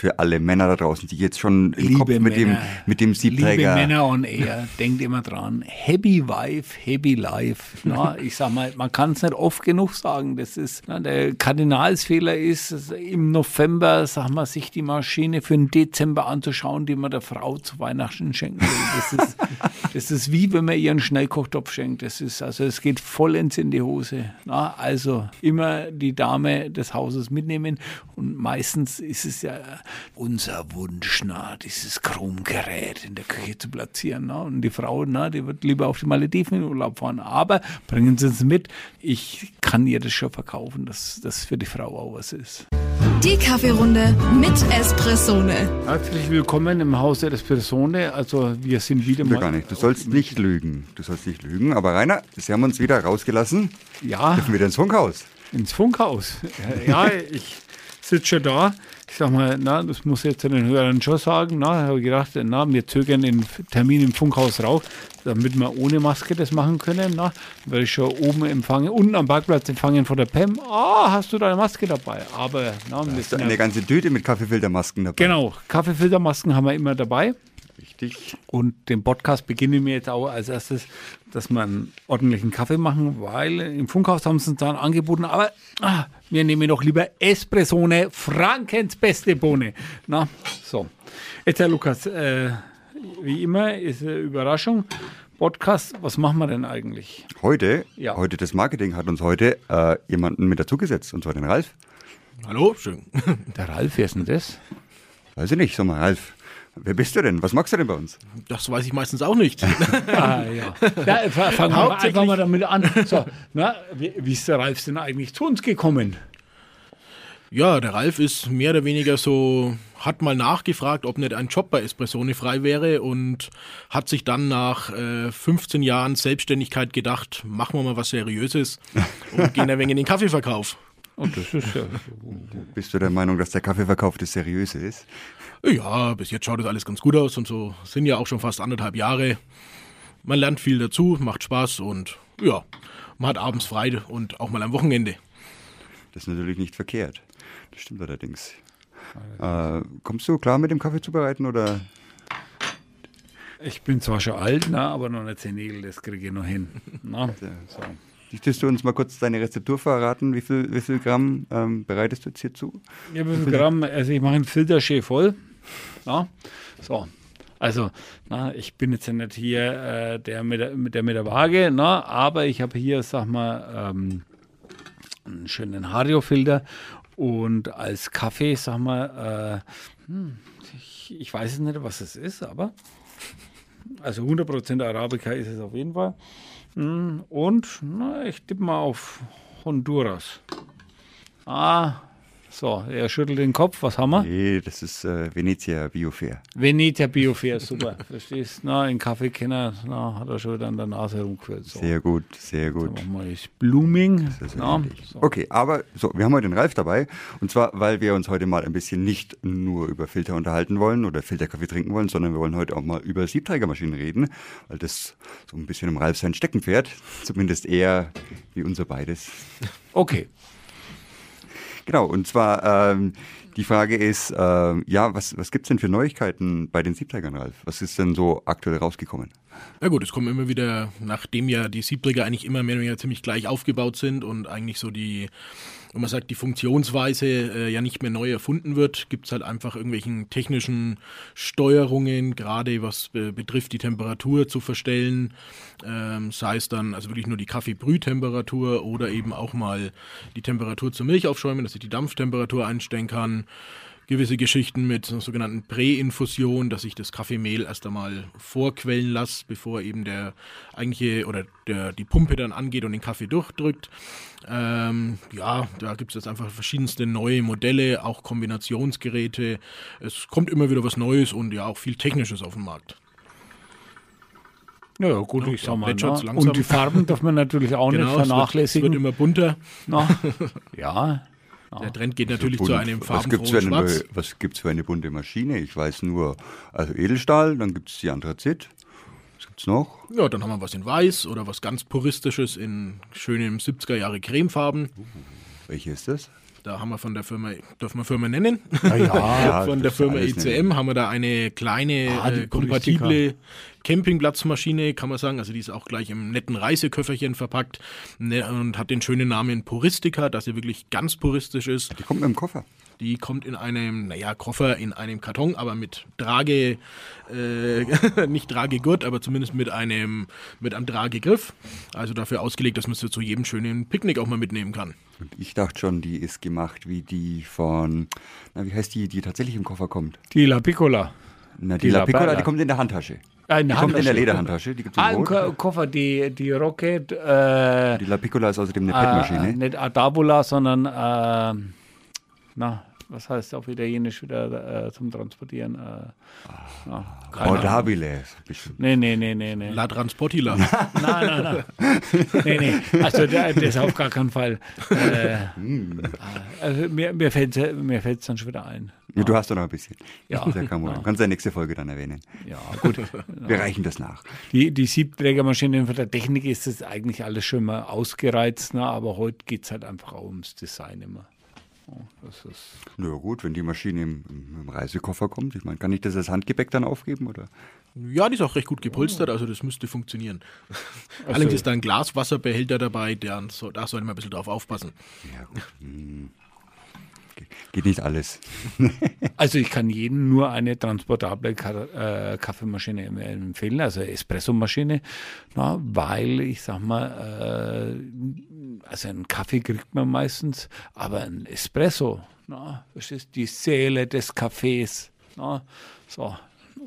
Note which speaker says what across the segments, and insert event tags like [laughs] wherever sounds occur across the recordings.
Speaker 1: für alle Männer da draußen, die jetzt schon im
Speaker 2: Liebe
Speaker 1: Kopf mit dem,
Speaker 2: Männer,
Speaker 1: mit dem Siebträger.
Speaker 2: Liebe Männer on Air, denkt immer dran. Happy Wife, Happy Life. Na, [laughs] ich sag mal, man kann es nicht oft genug sagen. Das ist, na, der Kardinalsfehler ist, im November, sag mal, sich die Maschine für den Dezember anzuschauen, die man der Frau zu Weihnachten schenken will. Das ist, [laughs] das ist wie wenn man ihr einen Schnellkochtopf schenkt. Das ist, also es geht vollends in die Hose. Na, also immer die Dame des Hauses mitnehmen. Und meistens ist es ja unser Wunsch, na, dieses Chromgerät in der Küche zu platzieren. Na. Und die Frau, na, die wird lieber auf die Malediven in Urlaub fahren. Aber bringen Sie es mit. Ich kann ihr das schon verkaufen, dass das für die Frau auch was ist.
Speaker 3: Die Kaffeerunde mit Espressone.
Speaker 2: Herzlich willkommen im Haus der Espressone. Also wir sind wieder mal.
Speaker 1: gar nicht. Du sollst nicht lügen. Du sollst nicht lügen. Aber Rainer, Sie haben uns wieder rausgelassen.
Speaker 2: Ja.
Speaker 1: Dürfen wir wieder ins Funkhaus?
Speaker 2: ins Funkhaus. Ja, ich sitze schon da. Ich sag mal, na, das muss ich jetzt den Hörern schon sagen. Na, habe ich gedacht, na, wir zögern den Termin im Funkhaus raus, damit wir ohne Maske das machen können. Na, werde ich schon oben empfangen, unten am Parkplatz empfangen von der PEM. Ah, hast du deine Maske dabei? Aber, na, wir
Speaker 1: Hast du eine ganze Tüte mit Kaffeefiltermasken dabei?
Speaker 2: genau, Kaffeefiltermasken haben wir immer dabei.
Speaker 1: Richtig.
Speaker 2: Und den Podcast beginnen wir jetzt auch als erstes, dass wir einen ordentlichen Kaffee machen, weil im Funkhaus haben sie uns dann angeboten, aber ah, wir nehmen doch lieber Espressone, Frankens beste Bohne. Na, so. Jetzt, Herr Lukas, äh, wie immer ist eine Überraschung. Podcast, was machen wir denn eigentlich?
Speaker 1: Heute,
Speaker 2: Ja.
Speaker 1: heute das Marketing hat uns heute äh, jemanden mit dazugesetzt, und zwar den Ralf.
Speaker 4: Hallo, schön.
Speaker 2: Der Ralf, wer ist denn das?
Speaker 1: Weiß ich nicht, sag mal, Ralf, wer bist du denn? Was magst du denn bei uns?
Speaker 4: Das weiß ich meistens auch nicht. [laughs]
Speaker 2: Ah, ja. ja fa- fangen wir einfach mal damit an. So, na, wie, wie ist der Ralf denn eigentlich zu uns gekommen?
Speaker 4: Ja, der Ralf ist mehr oder weniger so, hat mal nachgefragt, ob nicht ein Job bei Espressone frei wäre und hat sich dann nach äh, 15 Jahren Selbstständigkeit gedacht, machen wir mal was Seriöses und gehen ein wenig in den Kaffeeverkauf.
Speaker 2: Und das ist ja. [laughs]
Speaker 1: Bist du der Meinung, dass der Kaffeeverkauf das Seriöse ist?
Speaker 4: Ja, bis jetzt schaut das alles ganz gut aus und so sind ja auch schon fast anderthalb Jahre. Man lernt viel dazu, macht Spaß und ja, man hat abends frei und auch mal am Wochenende.
Speaker 1: Das ist natürlich nicht verkehrt. Das stimmt allerdings. Äh, kommst du klar mit dem Kaffee zubereiten oder?
Speaker 2: Ich bin zwar schon alt, na, aber noch nicht senil, das kriege ich noch hin. [laughs] Na, so.
Speaker 1: Möchtest du uns mal kurz deine Rezeptur verraten? Wie viel, wie viel Gramm ähm, bereitest du jetzt hier zu?
Speaker 2: Ja, wie viel Gramm? Also ich mache einen Filterschee voll. Na, so. Also, na, ich bin jetzt ja nicht hier äh, der, mit der, mit der mit der Waage, na, aber ich habe hier, sag mal, ähm, einen schönen Hario-Filter und als Kaffee, sag mal, äh, hm, ich, ich weiß es nicht, was es ist, aber also 100% Arabica ist es auf jeden Fall. Hm, Und na, ich tippe mal auf Honduras. Ah, so, er schüttelt den Kopf. Was haben wir?
Speaker 1: Nee, das ist äh, Venezia Biofair.
Speaker 2: Veneta Biofair, super. [laughs] Verstehst? Na, in Kaffeekenner, na, hat er schon wieder an der Nase herumgeführt. So.
Speaker 1: Sehr gut, sehr gut.
Speaker 2: Dann machen wir jetzt Blooming.
Speaker 1: Das ist
Speaker 2: na, so.
Speaker 1: Okay, aber so, wir haben heute den Ralf dabei. Und zwar, weil wir uns heute mal ein bisschen nicht nur über Filter unterhalten wollen oder Filterkaffee trinken wollen, sondern wir wollen heute auch mal über Siebträgermaschinen reden, weil das so ein bisschen im Ralf sein Steckenpferd, [laughs] zumindest eher wie unser beides.
Speaker 2: Okay.
Speaker 1: Genau, und zwar ähm, die Frage ist, ähm, ja, was, was gibt es denn für Neuigkeiten bei den Siebträgern, Ralf? Was ist denn so aktuell rausgekommen?
Speaker 4: Ja gut, es kommen immer wieder, nachdem ja die Siebträger eigentlich immer mehr oder weniger ziemlich gleich aufgebaut sind und eigentlich so die, wenn man sagt, die Funktionsweise äh, ja nicht mehr neu erfunden wird, gibt es halt einfach irgendwelchen technischen Steuerungen, gerade was äh, betrifft die Temperatur zu verstellen, ähm, sei es dann also wirklich nur die Kaffeebrühtemperatur oder eben auch mal die Temperatur zur Milch aufschäumen, dass ich die Dampftemperatur einstellen kann gewisse Geschichten mit so sogenannten Präinfusion, dass ich das Kaffeemehl erst einmal vorquellen lasse, bevor eben der eigentliche oder der, die Pumpe dann angeht und den Kaffee durchdrückt. Ähm, ja, da gibt es jetzt einfach verschiedenste neue Modelle, auch Kombinationsgeräte. Es kommt immer wieder was Neues und ja auch viel Technisches auf den Markt.
Speaker 2: Ja, gut, ich sag mal.
Speaker 4: langsam.
Speaker 2: und die Farben darf man natürlich auch [laughs] nicht
Speaker 4: Genau, es wird, es
Speaker 2: vernachlässigen.
Speaker 4: wird immer bunter.
Speaker 2: Na, [laughs] ja,
Speaker 4: Der Trend geht natürlich
Speaker 1: Bunt.
Speaker 4: zu einem
Speaker 1: was
Speaker 4: farbenfrohen
Speaker 1: für eine,
Speaker 4: Schwarz.
Speaker 1: neue- was gibt's für eine bunte Maschine? Ich weiß nur, also Edelstahl, dann gibt es die Anthrazit. Was gibt's noch?
Speaker 4: Ja, dann haben wir was in Weiß oder was ganz Puristisches in schönen 70er Jahre Cremefarben.
Speaker 1: Welche ist das?
Speaker 4: Da haben wir von der Firma, dürfen wir Firma nennen? [laughs]
Speaker 2: ja,
Speaker 4: von der Firma ECM
Speaker 1: nennen.
Speaker 4: haben wir da eine kleine,
Speaker 2: Ah, die
Speaker 4: äh, kompatible Campingplatzmaschine, kann man sagen. Also die ist auch gleich im netten Reiseköfferchen verpackt ne, und hat den schönen Namen Puristica, dass sie wirklich ganz puristisch ist.
Speaker 1: Die kommt mit dem Koffer.
Speaker 4: Die kommt in einem, naja, Koffer in einem Karton, aber mit Trage, äh, [laughs] nicht Tragegurt, aber zumindest mit einem, mit einem Tragegriff. Also dafür ausgelegt, dass man sie zu jedem schönen Picknick auch mal mitnehmen kann.
Speaker 1: Und ich dachte schon, die ist gemacht wie die von, na, wie heißt die, die tatsächlich im Koffer kommt?
Speaker 2: Die La Piccola.
Speaker 1: Na, die,
Speaker 2: Die
Speaker 1: La
Speaker 2: La
Speaker 1: Piccola,
Speaker 2: Bella.
Speaker 1: die kommt in der Handtasche.
Speaker 2: Ah, in
Speaker 1: die kommt in der
Speaker 2: Handtasche.
Speaker 1: Lederhandtasche, die gibt es
Speaker 2: Ah, im. Ko- Koffer, die, die Rocket, äh,
Speaker 1: Die La Piccola ist außerdem eine
Speaker 2: äh,
Speaker 1: Petmaschine.
Speaker 2: nicht Adabola, sondern, äh, na, was heißt auf Italienisch wieder äh, zum Transportieren? Äh.
Speaker 1: Bordabile. bestimmt.
Speaker 2: Nee, nee, nee, nee, nee.
Speaker 4: La Transportila. [laughs]
Speaker 2: Nein, nein, nein. nee, nee. Also der- das auf gar keinen Fall. Äh, also mir mir fällt es mir fällt's dann schon wieder ein.
Speaker 1: Ja, du hast doch noch ein bisschen.
Speaker 2: Ja.
Speaker 1: Das ist ja kein Problem.
Speaker 2: Ja.
Speaker 1: Kannst du in der nächsten Folge dann erwähnen.
Speaker 2: Ja, gut.
Speaker 1: Wir reichen das nach.
Speaker 2: Die, die Siebträgermaschinen von der Technik ist das eigentlich alles schon mal ausgereizt, ne? aber heute geht es halt einfach auch ums Design immer. Ja, das ist,
Speaker 1: Na gut, wenn die Maschine im, im Reisekoffer kommt. Ich meine, kann ich das als Handgepäck dann aufgeben? Oder?
Speaker 4: Ja, die ist auch recht gut gepolstert, also das müsste funktionieren. Allerdings ist da ein Glaswasserbehälter dabei, der, da sollte man ein bisschen drauf aufpassen.
Speaker 1: Ja, gut. Hm. Ge- Geht nicht alles. [laughs]
Speaker 2: also ich kann jedem nur eine transportable Ka äh, Kaffeemaschine em- empfehlen, also Espressomaschine, na, weil ich sag mal, äh, also einen Kaffee kriegt man meistens, aber ein Espresso, na, das ist die Seele des Kaffees. Na, so.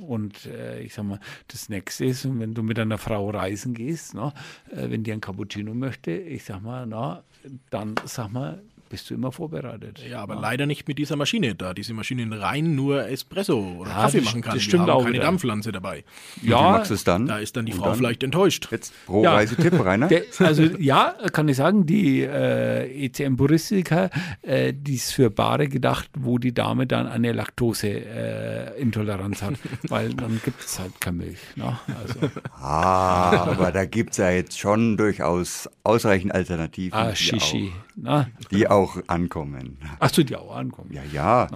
Speaker 2: Und äh, ich sag mal, das nächste ist, wenn du mit einer Frau reisen gehst, na, äh, wenn die ein Cappuccino möchte, ich sag mal, na, dann sag mal, bist du immer vorbereitet.
Speaker 4: Ja, aber leider nicht mit dieser Maschine, da diese Maschine rein nur Espresso oder
Speaker 2: Ja,
Speaker 4: Kaffee
Speaker 2: das-
Speaker 4: machen kann.
Speaker 2: das
Speaker 4: Die
Speaker 2: stimmt
Speaker 4: haben
Speaker 2: auch
Speaker 4: keine
Speaker 2: wieder.
Speaker 4: Dampflanze dabei.
Speaker 1: Du es dann?
Speaker 4: Da ist dann die Frau
Speaker 1: dann?
Speaker 4: vielleicht enttäuscht.
Speaker 1: Jetzt pro
Speaker 2: Ja.
Speaker 1: Reisetipp, Rainer.
Speaker 2: Der, also ja, kann ich sagen, die äh, ECM Puristica, äh, die ist für Paare gedacht, wo die Dame dann eine Laktoseintoleranz äh, hat, [laughs] weil dann gibt es halt keine Milch. Ne? Also,
Speaker 1: Ah, aber da gibt es ja jetzt schon durchaus ausreichend Alternativen,
Speaker 2: ah,
Speaker 1: die,
Speaker 2: Shishi.
Speaker 1: auch,
Speaker 2: Ne?
Speaker 1: die auch ankommen.
Speaker 2: Achso, die auch ankommen.
Speaker 1: Ja, ja,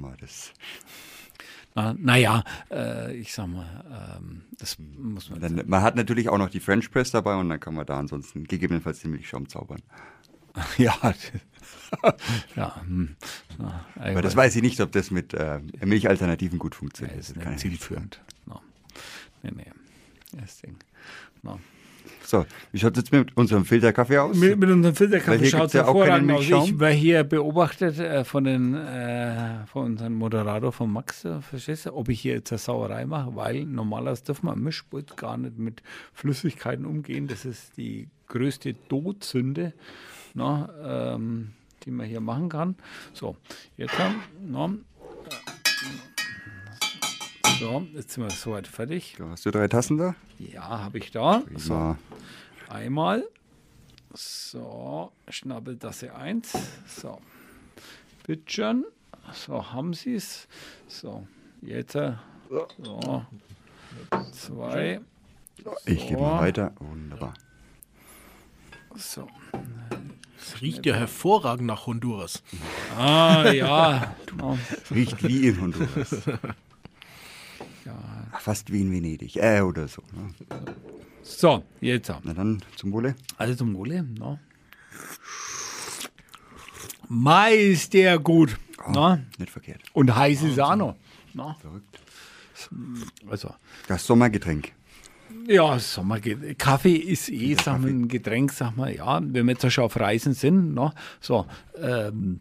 Speaker 1: mal, das,
Speaker 2: Na, naja, äh, ich sag mal, ähm, das muss man.
Speaker 1: dann, man hat natürlich auch noch die French Press dabei und dann kann man da ansonsten gegebenenfalls den Milchschaum zaubern. [laughs]
Speaker 2: ja, [laughs] ja, hm, na,
Speaker 1: Aber das weiß ich nicht, ob das mit äh, Milchalternativen gut
Speaker 2: Ja,
Speaker 1: funktioniert.
Speaker 2: ist
Speaker 1: Das
Speaker 2: nicht zielführend. No. Nee, nee. Das Ding. No.
Speaker 1: So, wie schaut es jetzt mit unserem Filterkaffee aus?
Speaker 2: Mit, mit unserem Filterkaffee schaut es
Speaker 1: ja
Speaker 2: hervorragend aus. Ich war hier beobachtet äh, von, den, äh, von unserem Moderator, von Max, äh, verstehst du, ob ich hier jetzt eine Sauerei mache, weil normalerweise dürfen wir am Mischpult gar nicht mit Flüssigkeiten umgehen. Das ist die größte Todsünde, na, ähm, die man hier machen kann. So, jetzt haben na, so, jetzt sind wir soweit fertig.
Speaker 1: So, Hast du drei Tassen da?
Speaker 2: Ja, habe ich da. So,
Speaker 1: Ja.
Speaker 2: Einmal. So, Schnabbeltasse 1. So, bitteschön. So, haben Sie es. So, jetzt. äh, So, zwei.
Speaker 1: Ich gebe
Speaker 2: So.
Speaker 1: mal weiter. Wunderbar.
Speaker 2: So.
Speaker 4: Es riecht ja hervorragend nach Honduras.
Speaker 2: Ah, ja. [laughs]
Speaker 1: Riecht wie in Honduras. [laughs]
Speaker 2: ja.
Speaker 1: Fast wie in Venedig. Äh, oder so. Ne?
Speaker 2: So, jetzt.
Speaker 1: Na dann, zum Wohle.
Speaker 2: Also zum Wohle. No. Meist der gut. No.
Speaker 1: Nicht verkehrt.
Speaker 2: Und heiß ist auch noch. No.
Speaker 1: Verrückt.
Speaker 2: Also.
Speaker 1: Das Sommergetränk.
Speaker 2: Ja, Sommer Kaffee ist eh sag mal, ein Getränk, sag mal, ja, wenn wir jetzt schon auf Reisen sind, ne, so, ähm,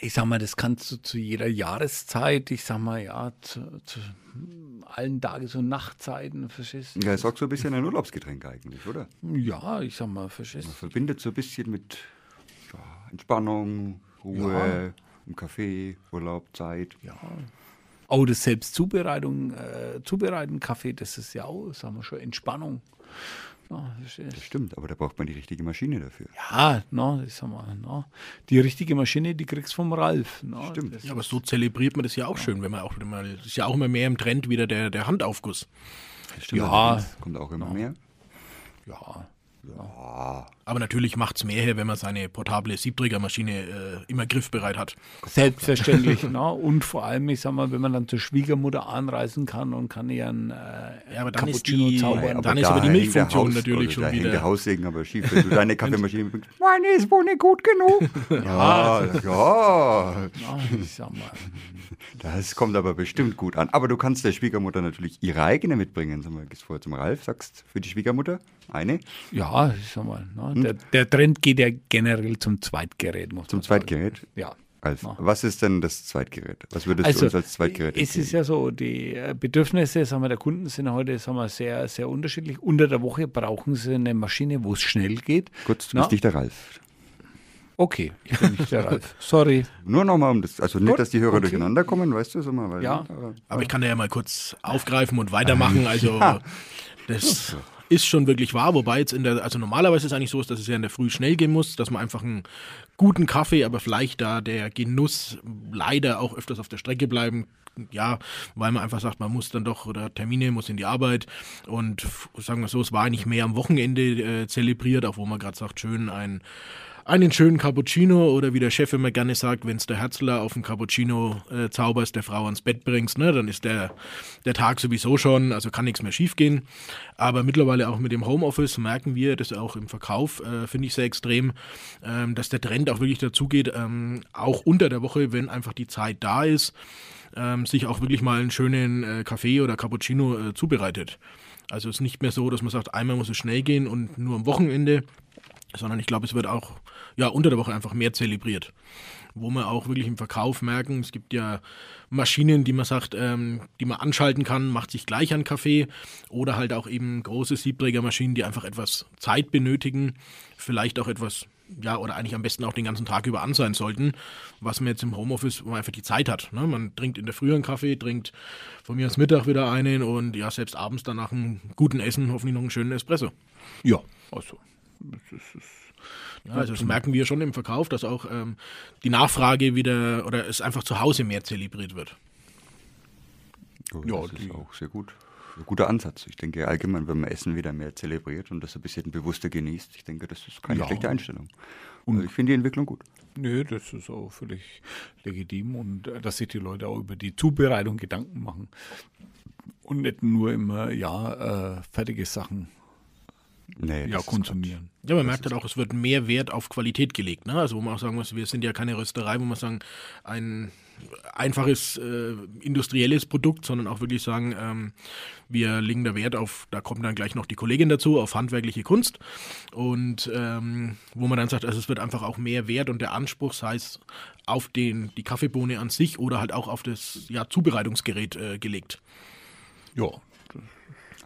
Speaker 2: ich sag mal, das kannst du zu jeder Jahreszeit, ich sag mal, ja, zu, zu allen Tages- und Nachtzeiten, verstehst du?
Speaker 1: Ja, ist auch so ein bisschen ein Urlaubsgetränk eigentlich, oder?
Speaker 2: Ja, ich sag mal, verstehst
Speaker 1: Man verbindet so ein bisschen mit ja, Entspannung, Ruhe, im Café, Urlaub, Zeit.
Speaker 2: Ja. Auch das Selbstzubereitung, äh, Zubereiten Kaffee, das ist ja auch, sagen wir schon, Entspannung. Verstehst du?
Speaker 1: Das stimmt, aber da braucht man die richtige Maschine dafür.
Speaker 2: Ja, no, ich sag mal, no. die richtige Maschine, die kriegst du vom Ralf. No.
Speaker 1: Stimmt.
Speaker 2: Das,
Speaker 4: Ja, aber so zelebriert man das ja auch schön, wenn man auch mal, das ist ja auch immer mehr im Trend wieder der, der Handaufguss.
Speaker 1: Das stimmt
Speaker 2: Ja.
Speaker 1: Kommt auch immer mehr.
Speaker 2: ja,
Speaker 4: Aber natürlich macht es mehr her, wenn man seine portable Siebträgermaschine äh, immer griffbereit hat.
Speaker 2: Selbstverständlich. [laughs] ne? Und vor allem, ich sag mal, wenn man dann zur Schwiegermutter anreisen kann und kann ihr einen äh,
Speaker 4: Ja, aber dann ist
Speaker 2: Cappuccino
Speaker 4: die-
Speaker 2: zaubern.
Speaker 4: aber dann ist
Speaker 1: da
Speaker 4: aber die
Speaker 1: hängt der
Speaker 4: Milchfunktion
Speaker 1: Haus-
Speaker 4: natürlich
Speaker 1: oder
Speaker 4: schon
Speaker 1: da hängt
Speaker 4: wieder-
Speaker 1: der Haussegen aber schief, wenn du deine [laughs] Kaffeemaschine bringst. [laughs] Meine ist wohl nicht gut genug. ja, ja.
Speaker 2: Ja, ich sag mal.
Speaker 1: Das kommt aber bestimmt gut an. Aber du kannst der Schwiegermutter natürlich ihre eigene mitbringen. Sag mal, gehst vorher zum Ralf, sagst für die Schwiegermutter eine
Speaker 2: Ja, ich sag mal. Ne? Der, der Trend geht ja generell zum Zweitgerät. Muss
Speaker 1: zum
Speaker 2: man sagen.
Speaker 1: Zweitgerät.
Speaker 2: Ja.
Speaker 1: Ralf,
Speaker 2: Ja.
Speaker 1: was ist denn das Zweitgerät? Was würdest du
Speaker 2: Also,
Speaker 1: uns als Zweitgerät
Speaker 2: es ist
Speaker 1: empfehlen?
Speaker 2: ja so, die Bedürfnisse sagen wir, der Kunden sind heute sagen wir, sehr, sehr unterschiedlich. Unter der Woche brauchen sie eine Maschine, wo es schnell geht.
Speaker 1: Kurz, du
Speaker 2: Na?
Speaker 1: bist nicht der Ralf.
Speaker 2: Okay, ich bin nicht der Ralf. [laughs] Sorry.
Speaker 1: Nur nochmal um das, also nicht,
Speaker 2: Gut,
Speaker 1: dass die Hörer
Speaker 2: okay.
Speaker 1: durcheinander kommen, weißt du, sag mal, weil,
Speaker 2: Ja.
Speaker 4: Aber ich kann da ja mal kurz aufgreifen und weitermachen. [laughs] Also das ist schon wirklich wahr, wobei jetzt in der, also normalerweise ist es eigentlich so, dass es ja in der Früh schnell gehen muss, dass man einfach einen guten Kaffee, aber vielleicht da der Genuss leider auch öfters auf der Strecke bleiben. Ja, weil man einfach sagt, man muss dann doch oder Termine, muss in die Arbeit und sagen wir so, es war eigentlich mehr am Wochenende äh, zelebriert, auch wo man gerade sagt, schön ein einen schönen Cappuccino oder wie der Chef immer gerne sagt, wenn es der Herzler auf dem Cappuccino äh, zauberst, der Frau ans Bett bringst, ne, dann ist der, der Tag sowieso schon, also kann nichts mehr schiefgehen. Aber mittlerweile auch mit dem Homeoffice merken wir, das auch im Verkauf, äh, finde ich sehr extrem, ähm, dass der Trend auch wirklich dazu geht, ähm, auch unter der Woche, wenn einfach die Zeit da ist, ähm, sich auch wirklich mal einen schönen äh, Kaffee oder Cappuccino äh, zubereitet. Also es ist nicht mehr so, dass man sagt, einmal muss es schnell gehen und nur am Wochenende, sondern ich glaube, es wird auch ja, unter der Woche einfach mehr zelebriert. Wo wir auch wirklich im Verkauf merken, es gibt ja Maschinen, die man sagt, ähm, die man anschalten kann, macht sich gleich an Kaffee oder halt auch eben große Siebträgermaschinen, die einfach etwas Zeit benötigen, vielleicht auch etwas, ja, oder eigentlich am besten auch den ganzen Tag über an sein sollten, was man jetzt im Homeoffice, wo man einfach die Zeit hat. Ne? Man trinkt in der Früh einen Kaffee, trinkt von mir aus Mittag wieder einen und ja, selbst abends dann nach einem guten Essen hoffentlich noch einen schönen Espresso.
Speaker 2: Ja, also.
Speaker 4: Ja, also das merken wir schon im Verkauf, dass auch ähm, die Nachfrage wieder oder es einfach zu Hause mehr zelebriert wird.
Speaker 1: Oh,
Speaker 2: Ja,
Speaker 1: das
Speaker 2: die-
Speaker 1: ist auch sehr gut. Ein guter Ansatz. Ich denke allgemein, wenn man Essen wieder mehr zelebriert und das ein bisschen bewusster genießt, ich denke, das ist keine
Speaker 2: Ja.
Speaker 1: schlechte Einstellung. Und ich finde die Entwicklung gut.
Speaker 2: Nö, das ist auch völlig legitim und äh, dass sich die Leute auch über die Zubereitung Gedanken machen und nicht nur immer, ja, äh, fertige Sachen
Speaker 1: Nee,
Speaker 2: ja,
Speaker 1: das
Speaker 2: konsumieren.
Speaker 4: Ja, man merkt halt auch, es wird mehr Wert auf Qualität gelegt. Ne? Also wo man auch sagen muss, wir sind ja keine Rösterei, wo man sagen, ein einfaches äh, industrielles Produkt, sondern auch wirklich sagen, ähm, wir legen da Wert auf, da kommt dann gleich noch die Kollegin dazu, auf handwerkliche Kunst. Und ähm, wo man dann sagt, also es wird einfach auch mehr Wert und der Anspruch, sei es auf den, die Kaffeebohne an sich oder halt auch auf das ja, Zubereitungsgerät äh, gelegt.
Speaker 2: Ja,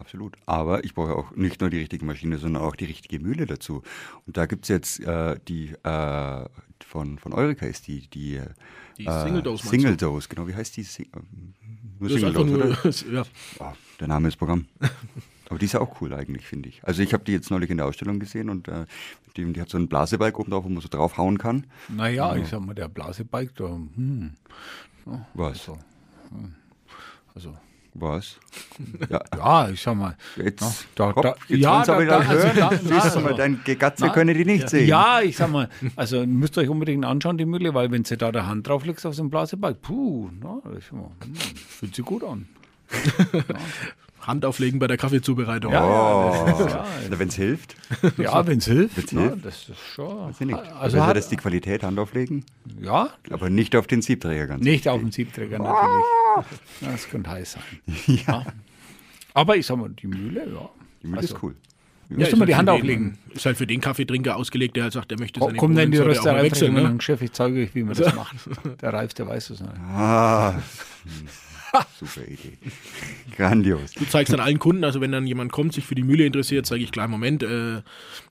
Speaker 1: Absolut. Aber ich brauche auch nicht nur die richtige Maschine, sondern auch die richtige Mühle dazu. Und da gibt es jetzt äh, die äh, von, von Eureka ist die, die,
Speaker 4: Die
Speaker 1: äh,
Speaker 4: Single Dose,
Speaker 1: Single? Dose, genau. Wie heißt die? Sing- äh, Nur
Speaker 4: Das ist
Speaker 1: Single Dose, oder?
Speaker 4: nur, [laughs] ja,
Speaker 1: Ah, der Name ist Programm. Aber die ist ja auch cool eigentlich, finde ich. Also ich habe die jetzt neulich in der Ausstellung gesehen und äh, die, die hat so einen Blasebalg oben drauf, wo man so draufhauen kann.
Speaker 2: naja, ich sag mal, der Blasebike, da, hm,
Speaker 1: Was?
Speaker 2: so, hm, also,
Speaker 1: Was? Ja,
Speaker 2: ja, ich sag mal,
Speaker 1: jetzt,
Speaker 2: da-
Speaker 1: Hopp,
Speaker 2: da-
Speaker 1: jetzt
Speaker 2: ja, da- da- also
Speaker 1: hören.
Speaker 2: da- also-
Speaker 1: mal, dein Gegatze
Speaker 2: Na,
Speaker 1: können die nicht sehen.
Speaker 2: Ja, ich sag mal, also müsst ihr euch unbedingt anschauen, die Mühle, weil wenn sie da der Hand drauf legst auf so einem Blasebike, puh, na, ich sag mal, hm, fühlt sich gut an.
Speaker 4: Hand auflegen bei der Kaffeezubereitung.
Speaker 2: Ja,
Speaker 1: Oh,
Speaker 2: ja.
Speaker 1: Wenn es hilft.
Speaker 2: Ja, wenn es hilft.
Speaker 1: Wenn's hilft.
Speaker 2: Das ist schon.
Speaker 1: Weiß ich nicht.
Speaker 2: Also
Speaker 1: Also
Speaker 2: hat,
Speaker 1: das die Qualität Hand auflegen,
Speaker 2: ja,
Speaker 1: aber nicht auf den Siebträger ganz.
Speaker 2: nicht auf dem Siebträger natürlich. Ja, Das könnte heiß sein. [laughs] Ja. Aber ich sag mal, die Mühle, ja.
Speaker 1: Die Mühle
Speaker 2: Also,
Speaker 1: ist cool.
Speaker 2: Müsste
Speaker 4: ist
Speaker 2: man die
Speaker 4: halt
Speaker 2: Hand
Speaker 4: für
Speaker 2: auflegen.
Speaker 4: Den, ist halt für den Kaffeetrinker ausgelegt, der halt sagt, der möchte seine
Speaker 2: Komm dann in die
Speaker 4: mal
Speaker 2: Rösterei
Speaker 4: wechseln. Ne?
Speaker 2: Chef, ich zeige euch, wie man das [laughs] macht. Der Ralf, der weiß es nicht.
Speaker 1: Ah. [laughs] [laughs] super Idee. Grandios.
Speaker 4: Du zeigst dann allen Kunden, also wenn dann jemand kommt, sich für die Mühle interessiert, sage ich, kleinen Moment, äh,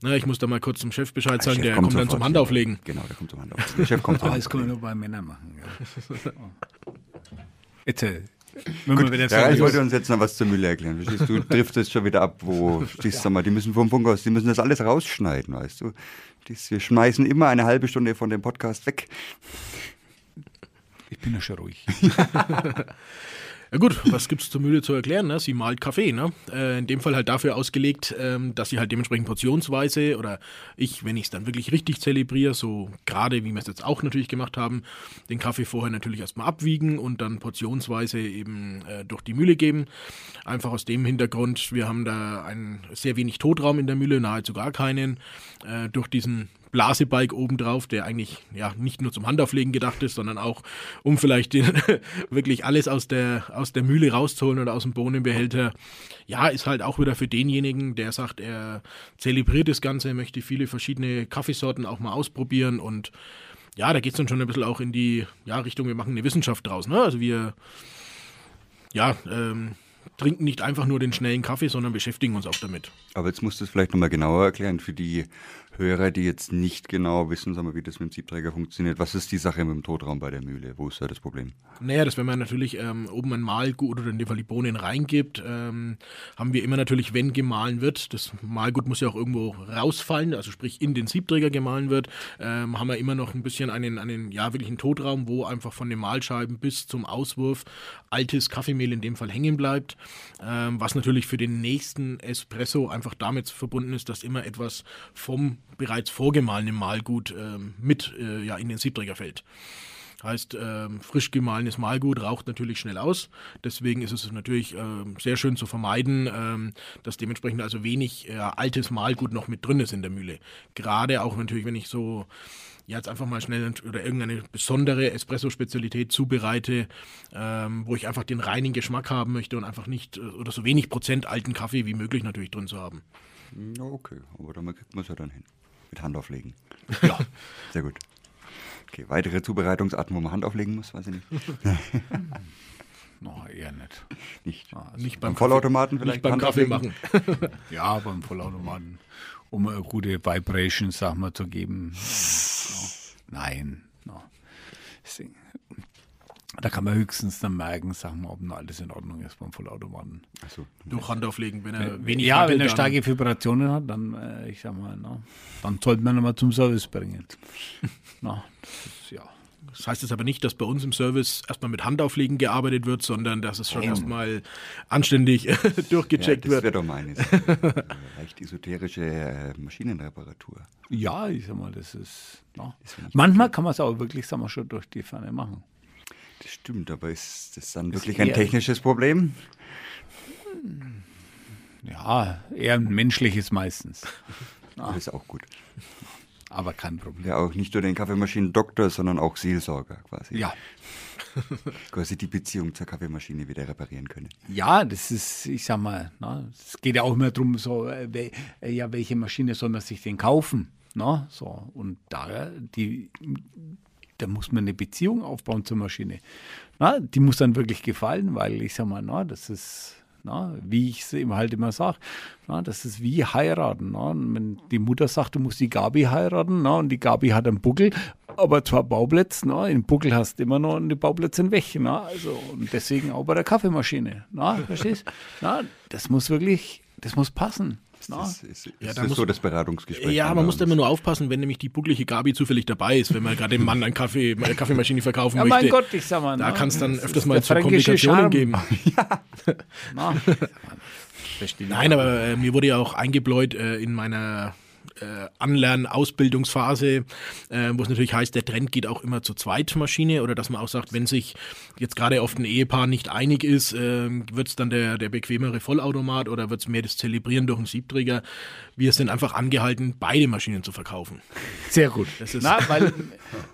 Speaker 4: na, ich muss da mal kurz zum Chef Bescheid sagen,
Speaker 1: Chef
Speaker 4: der kommt, dann
Speaker 1: sofort,
Speaker 4: zum Handauflegen.
Speaker 1: Genau, der kommt zum Handauflegen. Der Chef kommt zum
Speaker 2: Aber [laughs] das können wir
Speaker 1: Handauflegen.
Speaker 2: nur bei Männern machen. Ja. Wir wieder
Speaker 1: Der Ralf
Speaker 2: seriös-
Speaker 1: wollte uns jetzt noch was zur Mühle erklären. Verstehst du? Driftest schon wieder ab, wo, stehst du mal, die müssen vom Funkhaus, die müssen das alles rausschneiden, weißt du? Wir schmeißen immer eine halbe Stunde von dem Podcast weg.
Speaker 2: Ich bin ja schon ruhig. [laughs]
Speaker 4: Ja gut, was gibt es zur Mühle zu erklären? Ne? Sie malt Kaffee. Ne? Äh, in dem Fall halt dafür ausgelegt, ähm, dass sie halt dementsprechend portionsweise oder ich, wenn ich es dann wirklich richtig zelebriere, so gerade wie wir es jetzt auch natürlich gemacht haben, den Kaffee vorher natürlich erstmal abwiegen und dann portionsweise eben äh, durch die Mühle geben. Einfach aus dem Hintergrund, wir haben da einen sehr wenig Totraum in der Mühle, nahezu gar keinen. Äh, durch diesen Blasebike obendrauf, der eigentlich ja nicht nur zum Handauflegen gedacht ist, sondern auch, um vielleicht den, [laughs] wirklich alles aus der, aus der Mühle rauszuholen oder aus dem Bohnenbehälter. Ja, ist halt auch wieder für denjenigen, der sagt, er zelebriert das Ganze, möchte viele verschiedene Kaffeesorten auch mal ausprobieren und ja, da geht es dann schon ein bisschen auch in die ja, Richtung, wir machen eine Wissenschaft draus. Ne? Also wir ja, ähm, trinken nicht einfach nur den schnellen Kaffee, sondern beschäftigen uns auch damit.
Speaker 1: Aber jetzt musst du es vielleicht nochmal genauer erklären für die Hörer, die jetzt nicht genau wissen, sagen wir, wie das mit dem Siebträger funktioniert. Was ist die Sache mit dem Totraum bei der Mühle? Wo ist da das Problem?
Speaker 4: Naja, das, wenn man natürlich ähm, oben ein Mahlgut oder in dem Fall die Bohnen reingibt, ähm, haben wir immer natürlich, wenn gemahlen wird, das Mahlgut muss ja auch irgendwo rausfallen, also sprich in den Siebträger gemahlen wird, ähm, haben wir immer noch ein bisschen einen, einen, ja, wirklich Totraum, wo einfach von den Mahlscheiben bis zum Auswurf altes Kaffeemehl in dem Fall hängen bleibt, ähm, was natürlich für den nächsten Espresso einfach damit verbunden ist, dass immer etwas vom bereits vorgemahlenen Mahlgut ähm, mit äh, ja, in den Siebträger fällt. Heißt, ähm, frisch gemahlenes Mahlgut raucht natürlich schnell aus. Deswegen ist es natürlich ähm, sehr schön zu vermeiden, ähm, dass dementsprechend also wenig äh, altes Mahlgut noch mit drin ist in der Mühle. Gerade auch natürlich, wenn ich so jetzt einfach mal schnell oder irgendeine besondere Espresso-Spezialität zubereite, ähm, wo ich einfach den reinen Geschmack haben möchte und einfach nicht äh, oder so wenig Prozent alten Kaffee wie möglich natürlich drin zu haben.
Speaker 1: Okay, aber damit kriegt man es ja dann hin. Mit Hand auflegen.
Speaker 4: Ja.
Speaker 1: Sehr gut. Okay, weitere Zubereitungsarten, wo man Hand auflegen muss, weiß ich nicht. [laughs]
Speaker 2: No, eher nicht.
Speaker 1: Nicht,
Speaker 2: Also
Speaker 4: Nicht
Speaker 1: beim
Speaker 4: beim
Speaker 1: Vollautomaten
Speaker 4: Nicht
Speaker 1: vielleicht
Speaker 4: beim
Speaker 1: Hand
Speaker 4: Kaffee
Speaker 1: auflegen?
Speaker 4: machen. [laughs]
Speaker 2: Ja, beim Vollautomaten, um eine gute Vibration, sag mal, zu geben. [laughs] Nein. No. Deswegen, Da kann man höchstens dann merken, sag mal, ob noch alles in Ordnung ist beim Vollautomaten.
Speaker 1: So.
Speaker 4: Durch Hand auflegen, wenn er wenig
Speaker 2: ja, wenn er starke Vibrationen hat, dann, äh, ich sag mal, no, dann sollte man ihn mal zum Service bringen. [laughs] Na, das ist, ja.
Speaker 4: Das heißt jetzt aber nicht, dass bei uns im Service erstmal mit Handauflegen gearbeitet wird, sondern dass es schon erstmal anständig [laughs]
Speaker 1: Ja,
Speaker 4: durchgecheckt
Speaker 1: das
Speaker 4: wird.
Speaker 1: wäre doch meines. Eine [laughs] Leicht esoterische äh, Maschinenreparatur.
Speaker 2: ja, ich sag mal, das ist. No.
Speaker 1: Das find ich
Speaker 2: Manchmal kann man es auch wirklich, sag mal, schon durch die Ferne machen.
Speaker 1: Stimmt, aber ist das dann wirklich ein technisches Problem?
Speaker 2: Ja, eher ein menschliches meistens. [laughs]
Speaker 1: Das ist auch gut.
Speaker 2: Aber kein Problem.
Speaker 1: Ja, auch nicht nur den Kaffeemaschinen-Doktor, sondern auch Seelsorger quasi.
Speaker 2: Ja. [laughs]
Speaker 1: Quasi die Beziehung zur Kaffeemaschine wieder reparieren können.
Speaker 2: Ja, das ist, ich sag mal, na, es geht ja auch immer darum, so, äh, äh, ja, welche Maschine soll man sich denn kaufen? Na, so, und da, die, da muss man eine Beziehung aufbauen zur Maschine. Na, die muss dann wirklich gefallen, weil ich sag mal, na, das ist, na, wie ich es eben halt immer sage, das ist wie heiraten. Na, Und wenn die Mutter sagt, du musst die Gabi heiraten, na, und die Gabi hat einen Buckel, aber zwar Bauplätze, na, im Buckel hast du immer noch und die Bauplätze sind weg. Na, also, und deswegen auch bei der Kaffeemaschine. Na, verstehst na, Das muss wirklich, das muss passen. Na,
Speaker 1: Das ist, ist,
Speaker 4: Ja,
Speaker 1: ist
Speaker 4: da
Speaker 1: das
Speaker 4: muss-
Speaker 1: so das Beratungsgespräch.
Speaker 4: Ja,
Speaker 1: dann
Speaker 4: man muss da immer nur aufpassen, wenn nämlich die bucklige Gabi zufällig dabei ist, wenn man gerade dem Mann einen Kaffee, eine Kaffeemaschine verkaufen [laughs]
Speaker 2: ja,
Speaker 4: möchte.
Speaker 2: mein Gott, ich sag mal.
Speaker 4: da
Speaker 2: na,
Speaker 4: kann es dann öfters
Speaker 2: ist
Speaker 4: mal zu Komplikationen
Speaker 2: Charme.
Speaker 4: geben. [laughs]
Speaker 2: Na, verstehe
Speaker 4: Nein, aber äh, mir wurde ja auch eingebläut äh, in meiner äh, Anlernen-Ausbildungsphase, äh, wo es natürlich heißt, der Trend geht auch immer zur Zweitmaschine oder dass man auch sagt, wenn sich jetzt gerade oft ein Ehepaar nicht einig ist, äh, wird es dann der, der bequemere Vollautomat oder wird es mehr das Zelebrieren durch einen Siebträger. Wir sind einfach angehalten, beide Maschinen zu verkaufen.
Speaker 2: Sehr gut.
Speaker 4: Das ist-
Speaker 2: Na, [laughs] weil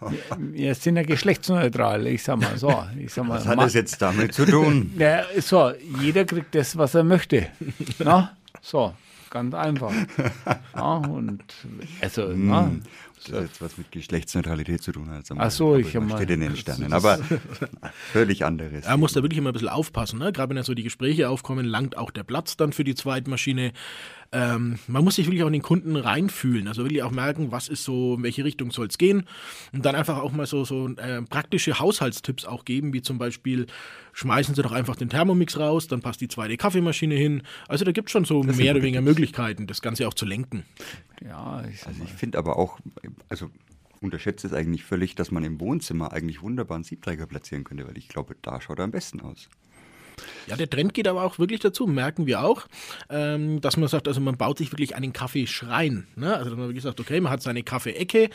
Speaker 2: wir- wir sind ja geschlechtsneutral. Ich sag mal so. Ich sag mal,
Speaker 1: Was hat das jetzt damit zu tun?
Speaker 2: Ja, so, jeder kriegt das, was er möchte. Na, so, ganz einfach. [laughs] Ja, und also, na,
Speaker 1: Hm, Das hat jetzt was mit Geschlechtsneutralität zu tun. Also
Speaker 2: Ach so, ich hab
Speaker 1: man
Speaker 2: mal-
Speaker 1: steht in den Sternen. Aber [laughs] völlig anderes.
Speaker 4: Er muss da wirklich immer ein bisschen aufpassen. Ne? Gerade wenn da so die Gespräche aufkommen, langt auch der Platz dann für die Zweitmaschine. Ähm, man muss sich wirklich auch in den Kunden reinfühlen. Also wirklich auch merken, was ist so, in welche Richtung soll es gehen. Und dann einfach auch mal so, so äh, praktische Haushaltstipps auch geben, wie zum Beispiel, schmeißen Sie doch einfach den Thermomix raus, dann passt die zweite Kaffeemaschine hin. Also da gibt es schon so mehr oder weniger Möglichkeiten, das Ganze auch zu lenken.
Speaker 2: ja, ich
Speaker 1: Also ich finde aber auch, also unterschätzt es eigentlich völlig, dass man im Wohnzimmer eigentlich wunderbar einen Siebträger platzieren könnte, weil ich glaube, da schaut er am besten aus.
Speaker 4: Ja, der Trend geht aber auch wirklich dazu, merken wir auch, ähm, dass man sagt, also man baut sich wirklich einen Kaffeeschrein. Ne? Also dass man wirklich sagt, okay, man hat seine Kaffeeecke.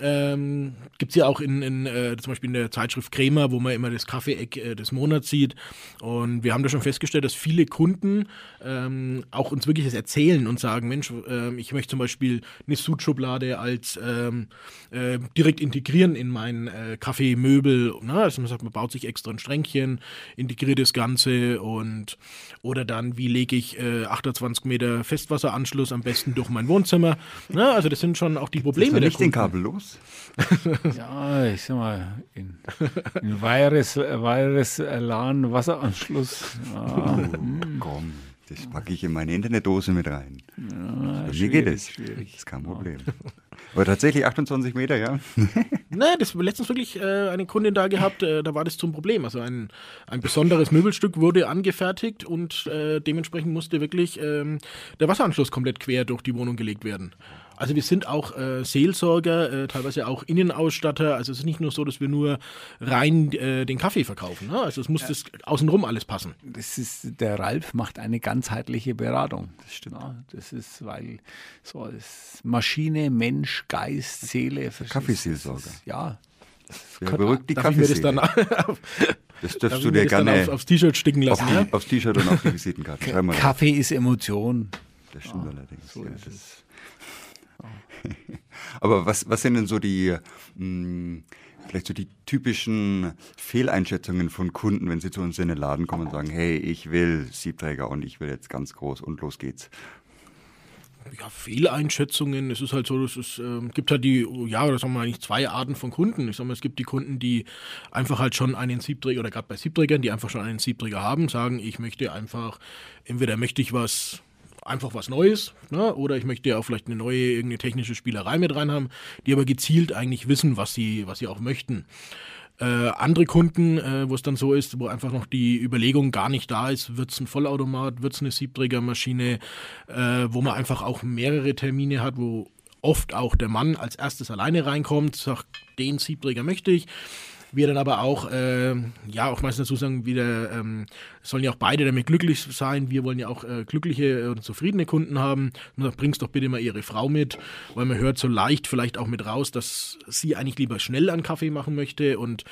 Speaker 4: Ähm, Gibt es ja auch in, in äh, zum Beispiel in der Zeitschrift Crema, wo man immer das Kaffeeeck äh, des Monats sieht. Und wir haben da schon festgestellt, dass viele Kunden ähm, auch uns wirklich das erzählen und sagen, Mensch, äh, ich möchte zum Beispiel eine Sudschublade als ähm, äh, direkt integrieren in mein äh, Kaffeemöbel. Ne? Also man sagt, man baut sich extra ein Stränkchen, integriert das Ganze und oder dann, wie lege ich äh, 28 Meter Festwasseranschluss am besten durch mein Wohnzimmer. Ne? Also das sind schon auch die Probleme.
Speaker 1: Ist nicht den Kabel los? [laughs]
Speaker 2: ja, ich sag mal, in, in Virus, Virus LAN Wasseranschluss. Ja.
Speaker 1: Oh, komm. Das packe ich in meine Internetdose mit rein.
Speaker 2: Ja,
Speaker 1: Bei mir geht es. Das ist kein Problem. Aber tatsächlich 28 Meter, ja. [laughs]
Speaker 4: Nein, das letztens wirklich äh, eine Kundin da gehabt, äh, da war das zum Problem. Also ein, ein besonderes Möbelstück wurde angefertigt und äh, dementsprechend musste wirklich ähm, der Wasseranschluss komplett quer durch die Wohnung gelegt werden. Also wir sind auch äh, Seelsorger, äh, teilweise auch Innenausstatter. Also es ist nicht nur so, dass wir nur rein äh, den Kaffee verkaufen. Ne? Also es muss ja. das außenrum alles passen.
Speaker 2: Das ist, der Ralf macht eine ganzheitliche Beratung. Das stimmt. Ja, das ist, weil so ist Maschine, Mensch, Geist, Seele.
Speaker 1: Kaffeeseelsorger.
Speaker 2: Ja.
Speaker 1: Das berückt die Kaffeeseele. [laughs] Das dürfst du dir gerne
Speaker 4: auf, aufs T-Shirt sticken lassen. Auf,
Speaker 1: ja? aufs T-Shirt und auf die Visitenkarte. [laughs]
Speaker 2: Kaffee ist Emotion.
Speaker 1: Das stimmt ja, allerdings. So ja, das [laughs] Aber was, was sind denn so die, mh, hm, vielleicht so die typischen Fehleinschätzungen von Kunden, wenn sie zu uns in den Laden kommen und sagen, hey, ich will Siebträger und ich will jetzt ganz groß und los geht's?
Speaker 4: ja, Fehleinschätzungen. Es ist halt so, es äh, gibt halt die, ja, oder sagen wir eigentlich zwei Arten von Kunden. Ich sag mal, es gibt die Kunden, die einfach halt schon einen Siebträger, oder gerade bei Siebträgern, die einfach schon einen Siebträger haben, sagen, ich möchte einfach, entweder möchte ich was einfach was Neues, ne? oder ich möchte ja auch vielleicht eine neue irgendeine technische Spielerei mit rein haben, die aber gezielt eigentlich wissen, was sie, was sie auch möchten. Äh, andere Kunden, äh, wo es dann so ist, wo einfach noch die Überlegung gar nicht da ist, wird es ein Vollautomat, wird es eine Siebträgermaschine, äh, wo man einfach auch mehrere Termine hat, wo oft auch der Mann als erstes alleine reinkommt, sagt, den Siebträger möchte ich wir dann aber auch, äh, ja, auch meistens dazu sagen, wieder, ähm, sollen ja auch beide damit glücklich sein. Wir wollen ja auch äh, glückliche und zufriedene Kunden haben. Und sagt, bringst doch bitte mal ihre Frau mit, weil man hört so leicht vielleicht auch mit raus, dass sie eigentlich lieber schnell einen Kaffee machen möchte und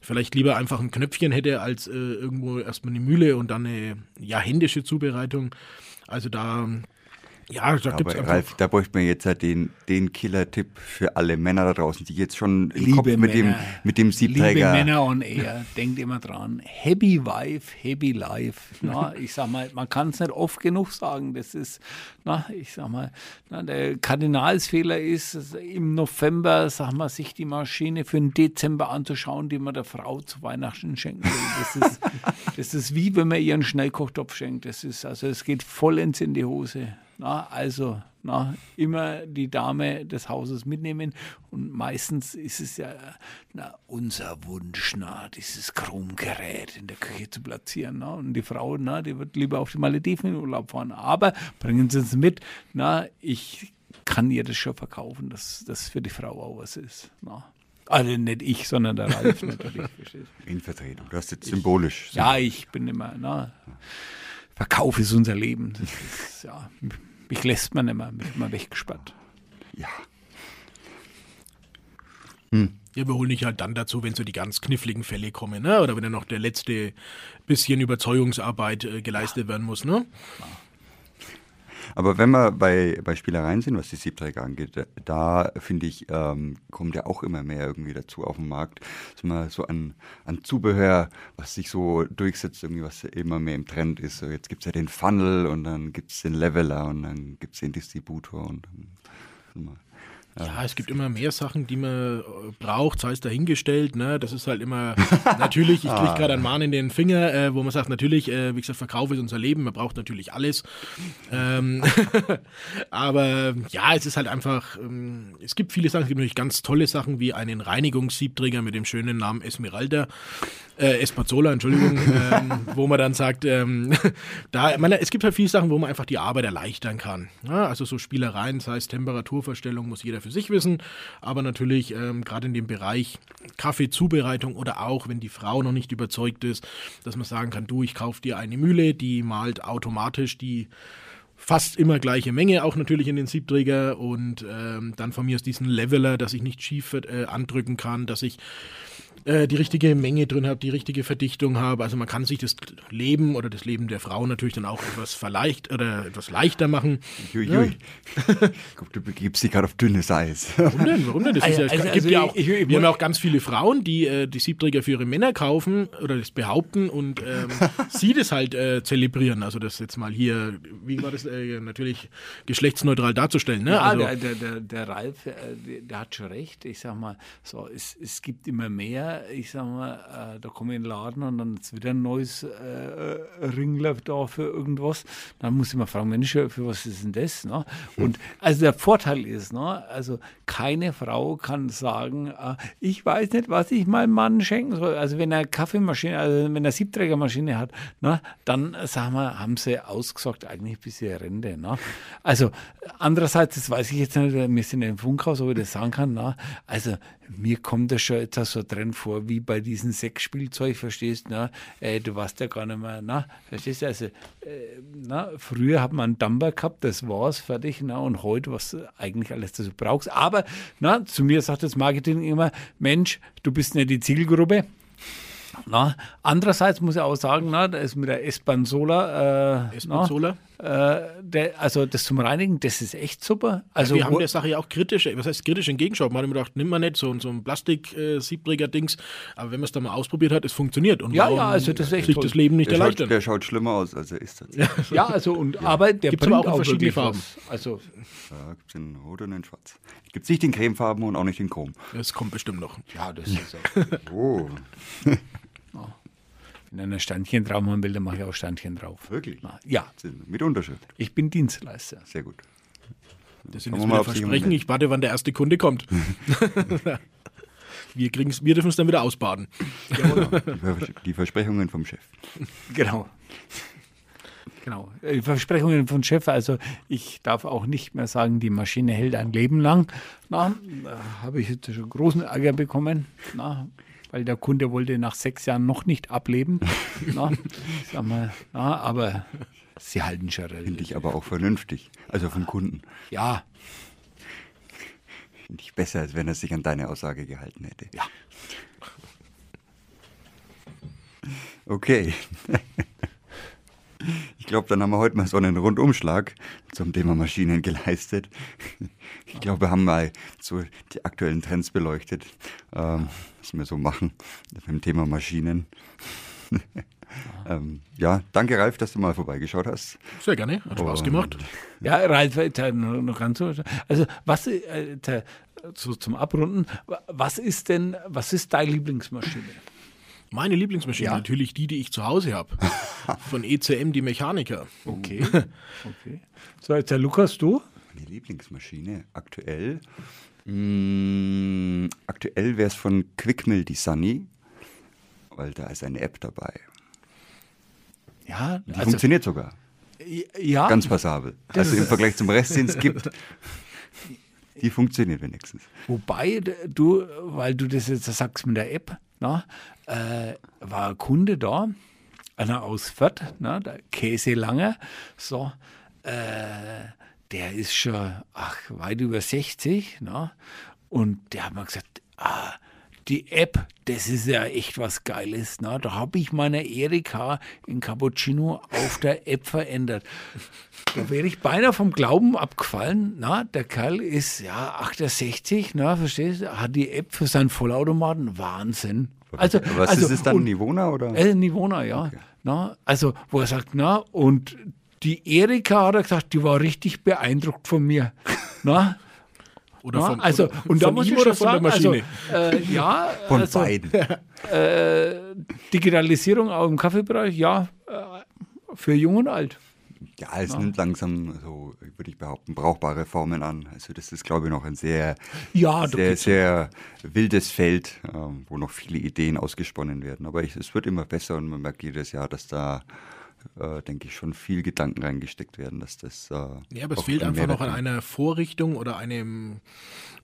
Speaker 4: vielleicht lieber einfach ein Knöpfchen hätte, als äh, irgendwo erstmal eine Mühle und dann eine ja, händische Zubereitung. Also da
Speaker 1: ja, da gibt's Aber Ralf, da bräuchte man jetzt halt den, den Killer-Tipp für alle Männer da draußen, die jetzt schon
Speaker 2: im Kopf
Speaker 1: mit dem, mit dem Siebträger...
Speaker 2: Liebe Männer on Air, [laughs] denkt immer dran, happy wife, happy life. Na, ich sag mal, man kann es nicht oft genug sagen, das ist, na, ich sag mal, na, der Kardinalsfehler ist, im November, sag mal, sich die Maschine für den Dezember anzuschauen, die man der Frau zu Weihnachten schenken will. Das ist, [laughs] das ist wie, wenn man ihr einen Schnellkochtopf schenkt. Das ist, also es geht vollends in die Hose. Na, also na, immer die Dame des Hauses mitnehmen. Und meistens ist es ja na, unser Wunsch, na, dieses Chromgerät in der Küche zu platzieren. Na. Und die Frau, na, die wird lieber auf die Malediven in Urlaub fahren. Aber bringen Sie es mit. Na, ich kann ihr das schon verkaufen, dass das für die Frau auch was ist. Na. Also nicht ich, sondern der Ralf natürlich. [laughs]
Speaker 1: In Vertretung. Du hast jetzt symbolisch.
Speaker 2: Ja, ich bin immer, na, Verkauf ist unser Leben. Ist, ja, mich lässt man immer, mich immer weggespannt.
Speaker 1: Ja.
Speaker 4: Hm. Ja, wir holen dich halt dann dazu, wenn so die ganz kniffligen Fälle kommen, ne? oder wenn dann noch der letzte bisschen Überzeugungsarbeit äh, geleistet ja. werden muss. Ne? Ja.
Speaker 1: Aber wenn wir bei, bei Spielereien sind, was die Siebträger angeht, da finde ich, ähm, kommt ja auch immer mehr irgendwie dazu auf den Markt. So, so an, an Zubehör, was sich so durchsetzt, irgendwie was immer mehr im Trend ist. So jetzt gibt es ja den Funnel und dann gibt es den Leveler und dann gibt es den Distributor und dann,
Speaker 4: ja, es gibt immer mehr Sachen, die man äh, braucht, sei es dahingestellt. Ne? Das ist halt immer, [laughs] natürlich, ich kriege gerade einen Mahn in den Finger, äh, wo man sagt, natürlich, äh, wie gesagt, Verkauf ist unser Leben, man braucht natürlich alles. Ähm, [laughs] aber ja, es ist halt einfach, ähm, es gibt viele Sachen, es gibt natürlich ganz tolle Sachen, wie einen Reinigungssiebträger mit dem schönen Namen Esmeralda, äh, Espazzola, Entschuldigung, [laughs] ähm, wo man dann sagt, ähm, da, man, es gibt halt viele Sachen, wo man einfach die Arbeit erleichtern kann. Ja? Also so Spielereien, sei es Temperaturverstellung, muss jeder für für sich wissen. Aber natürlich ähm, gerade in dem Bereich Kaffeezubereitung oder auch, wenn die Frau noch nicht überzeugt ist, dass man sagen kann, du, ich kaufe dir eine Mühle, die malt automatisch die fast immer gleiche Menge, auch natürlich in den Siebträger und ähm, dann von mir aus diesen Leveler, dass ich nicht schief äh, andrücken kann, dass ich äh, die richtige Menge drin habe, die richtige Verdichtung habe. Also man kann sich das Leben oder das Leben der Frau natürlich dann auch etwas verleicht oder etwas leichter machen.
Speaker 1: Ui, ui. Ja. [laughs] Ich glaube, du begibst dich gerade auf dünnes Eis.
Speaker 4: Warum denn? Warum denn? Das also, ja, es also, gibt also ja auch, ich, ich, wir haben ja auch ganz viele Frauen, die äh, die Siebträger für ihre Männer kaufen oder das behaupten und ähm, [laughs] sie das halt äh, zelebrieren. Also das jetzt mal hier, wie war das, äh, natürlich geschlechtsneutral darzustellen. Ne?
Speaker 2: Ja,
Speaker 4: also,
Speaker 2: der, der, der, der Ralf, äh, der hat schon recht. Ich sag mal, so, es, es gibt immer mehr ich sag mal, äh, da komme ich in den Laden und dann ist wieder ein neues äh, Ringler da für irgendwas. Dann muss ich mal fragen, Mensch, für was ist denn das? Ne? Und also der Vorteil ist, ne, also keine Frau kann sagen, äh, ich weiß nicht, was ich meinem Mann schenken soll. Also wenn er Kaffeemaschine, also wenn er Siebträgermaschine hat, ne, dann sagen wir, haben sie ausgesagt, eigentlich bis ihre Rente. Ne? Also andererseits, das weiß ich jetzt nicht, wir sind im Funkhaus, ob ich das sagen kann. Ne? Also mir kommt das schon jetzt so drin vor, wie bei diesem Sexspielzeug, verstehst du? Ne? Äh, du weißt ja gar nicht mehr, na, verstehst du? Also, äh, na, früher hat man einen Dumper gehabt, das war's, fertig, na, und heute, was eigentlich alles das du brauchst. Aber, na, zu mir sagt das Marketing immer, Mensch, du bist nicht die Zielgruppe, na, andererseits muss ich auch sagen, na, da ist mit der S-Bahn Solar.
Speaker 4: Äh, S-Bahn Solar?
Speaker 2: Äh, der, also das zum Reinigen, das ist echt super. Also
Speaker 4: ja, wir haben der Sache ja auch kritisch, was heißt kritisch entgegengeschaut. Man hat immer gedacht, nimm mal nicht so, so ein Plastik-Siebträger-Dings. Äh, aber wenn man es dann mal ausprobiert hat, es funktioniert. Und
Speaker 2: ja, ja, also das ist echt
Speaker 4: toll. das Leben nicht
Speaker 1: der
Speaker 4: erleichtern.
Speaker 1: Schaut, der schaut schlimmer aus, als er ist.
Speaker 2: ja, also und ja. aber der
Speaker 4: gibt aber auch in verschiedene Farben.
Speaker 2: Was. Also
Speaker 1: ja, gibt es in Rot und in Schwarz. Gibt es nicht in Cremefarben und auch nicht in Chrom.
Speaker 4: Das kommt bestimmt noch.
Speaker 2: Ja, das ist so. oh. [laughs] Wenn einer Standchen drauf machen will, dann mache ich auch Standchen drauf.
Speaker 1: Wirklich?
Speaker 2: Ja.
Speaker 1: Mit Unterschrift.
Speaker 2: Ich bin Dienstleister.
Speaker 1: Sehr gut.
Speaker 4: Das sind jetzt wieder Versprechen. Ich warte, wann der erste Kunde kommt. [laughs] wir, wir dürfen es dann wieder ausbaden.
Speaker 1: Die Versprechungen vom Chef.
Speaker 2: Genau. Genau. Die Versprechungen vom Chef, also ich darf auch nicht mehr sagen, die Maschine hält ein Leben lang. Na, da habe ich jetzt schon großen Ärger bekommen. Na, weil der Kunde wollte nach sechs Jahren noch nicht ableben. [laughs] na, sag mal, na, aber sie halten schon relativ.
Speaker 1: Finde ich aber auch vernünftig, also vom Kunden.
Speaker 2: Ja.
Speaker 1: Finde ich besser, als wenn er sich an deine Aussage gehalten hätte.
Speaker 2: Ja.
Speaker 1: Okay. [laughs] Ich glaube, dann haben wir heute mal so einen Rundumschlag zum Thema Maschinen geleistet. Ich glaube, wir haben mal so die aktuellen Trends beleuchtet, ähm, was wir so machen mit dem Thema Maschinen. [laughs] ähm, ja, danke Ralf, dass du mal vorbeigeschaut hast.
Speaker 4: Sehr gerne, hat Spaß gemacht. [laughs]
Speaker 2: Ja, Ralf, noch ganz so. Also, was äh, so zum Abrunden, was ist denn, was ist deine Lieblingsmaschine?
Speaker 4: Meine Lieblingsmaschine, ja. natürlich die, die ich zu Hause habe. [laughs] Von ECM, die Mechaniker.
Speaker 2: Okay. okay. So, jetzt der Lukas, du?
Speaker 1: Meine Lieblingsmaschine aktuell. Mh, mm, aktuell wäre es von Quickmill die Sunny, weil da ist eine App dabei.
Speaker 2: Ja,
Speaker 1: die also, funktioniert sogar.
Speaker 2: Ja.
Speaker 1: Ganz passabel. Also im Vergleich zum Rest, den es gibt. [laughs] Die funktioniert wenigstens.
Speaker 2: Wobei du, weil du das jetzt sagst mit der App, na, äh, war ein Kunde da, einer aus Fürth, na, der Käse Lange, so, äh, der ist schon ach, weit über 60, na, und der hat mir gesagt, ah, die App, das ist ja echt was Geiles. Ne? Da habe ich meine Erika in Cappuccino auf der App verändert. Da wäre ich beinahe vom Glauben abgefallen. Na, der Kerl ist ja 68, na, verstehst du? Hat die App für seinen Vollautomaten. Wahnsinn.
Speaker 1: Also, Was also, ist es dann, und, Nivona oder?
Speaker 2: Äh, Nivona, ja. Okay. Na, also, wo er sagt, na, und die Erika hat er gesagt, die war richtig beeindruckt von mir. na,
Speaker 4: oder von,
Speaker 2: also,
Speaker 4: oder,
Speaker 2: und da muss ich schon sagen, also, äh, ja,
Speaker 1: von
Speaker 2: also,
Speaker 1: beiden. [laughs]
Speaker 2: Äh, Digitalisierung auch im Kaffeebereich, ja, äh, für jung und alt.
Speaker 1: Ja, es ja. nimmt langsam, so würde ich behaupten, brauchbare Formen an. Also das ist, glaube ich, noch ein sehr,
Speaker 2: ja,
Speaker 1: sehr, sehr wildes Feld, ähm, wo noch viele Ideen ausgesponnen werden. Aber ich, es wird immer besser und man merkt jedes Jahr, dass da äh, denke ich, schon viel Gedanken reingesteckt werden, dass das. Äh,
Speaker 4: ja, aber es fehlt einfach noch an einer Vorrichtung oder einem,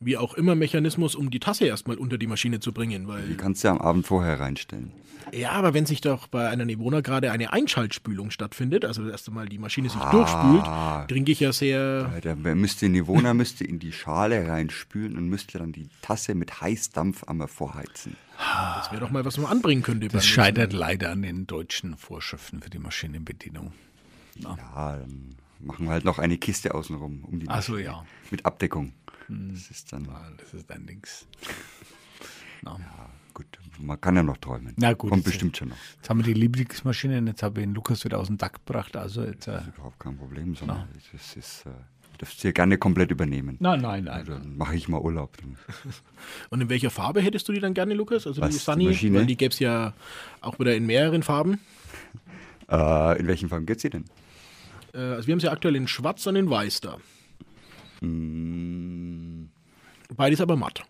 Speaker 4: wie auch immer, Mechanismus, um die Tasse erstmal unter die Maschine zu bringen.
Speaker 1: Die
Speaker 4: Weil,
Speaker 1: kannst du ja am Abend vorher reinstellen.
Speaker 4: ja, aber wenn sich doch bei einer Nevona gerade eine Einschaltspülung stattfindet, also erst einmal die Maschine sich
Speaker 1: Ah.
Speaker 4: durchspült, trinke ich ja sehr.
Speaker 1: Der müsste Nivona müsste in die Schale reinspülen und müsste dann die Tasse mit Heißdampf einmal vorheizen.
Speaker 4: Das wäre doch mal, was man anbringen könnte.
Speaker 2: Das scheitert leider an den deutschen Vorschriften für die Maschinenbedienung.
Speaker 1: Ja, dann machen wir halt noch eine Kiste außenrum um die
Speaker 2: Ach so, ja. Hm.
Speaker 1: Mit Abdeckung. Das ist dann
Speaker 2: Ah, Das ist ein Dings. [laughs] Na.
Speaker 1: gut. Man kann ja noch träumen.
Speaker 2: Na gut,
Speaker 1: Kommt bestimmt schon noch.
Speaker 2: Jetzt haben wir die Lieblingsmaschine und jetzt habe ich den Lukas wieder aus dem Dach gebracht. Also jetzt. Äh,
Speaker 1: Überhaupt kein Problem, sondern das ist, äh, du darfst hier gerne komplett übernehmen.
Speaker 2: nein, nein, nein.
Speaker 1: Dann mache ich mal Urlaub. [laughs]
Speaker 4: Und in welcher Farbe hättest du die dann gerne, Lukas? Also
Speaker 1: Was,
Speaker 4: die
Speaker 1: die
Speaker 4: Sunny,
Speaker 1: Maschine?
Speaker 4: weil die gäbe es ja auch wieder in mehreren Farben.
Speaker 1: Äh, in welchen Farben geht sie denn?
Speaker 4: Äh, also wir haben sie aktuell in Schwarz und in Weiß da.
Speaker 1: Mm,
Speaker 4: Beides aber matt,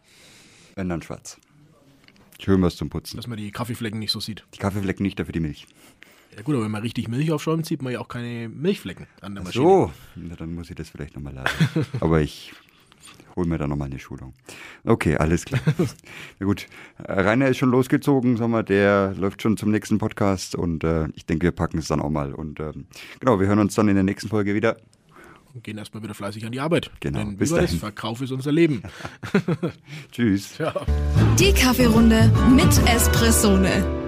Speaker 1: wenn dann schwarz. Schön was zum Putzen.
Speaker 4: dass man die Kaffeeflecken nicht so sieht.
Speaker 1: Die Kaffeeflecken nicht, dafür die Milch.
Speaker 4: Ja gut, aber wenn man richtig Milch aufschäumt, sieht man ja auch keine Milchflecken an der Maschine.
Speaker 1: So, na, dann muss ich das vielleicht nochmal laden. [laughs] Aber ich hole mir da nochmal eine Schulung. Okay, alles klar. [laughs] Na gut, äh, Rainer ist schon losgezogen, sag mal, der läuft schon zum nächsten Podcast und äh, ich denke, wir packen es dann auch mal. Und ähm, genau, wir hören uns dann in der nächsten Folge wieder.
Speaker 4: Und gehen erstmal wieder fleißig an die Arbeit.
Speaker 1: Genau,
Speaker 4: Denn
Speaker 1: bis
Speaker 4: das?
Speaker 1: dahin.
Speaker 4: Verkauf ist unser Leben. [laughs]
Speaker 1: Tschüss.
Speaker 4: Ja.
Speaker 3: Die Kaffeerunde mit Espressone.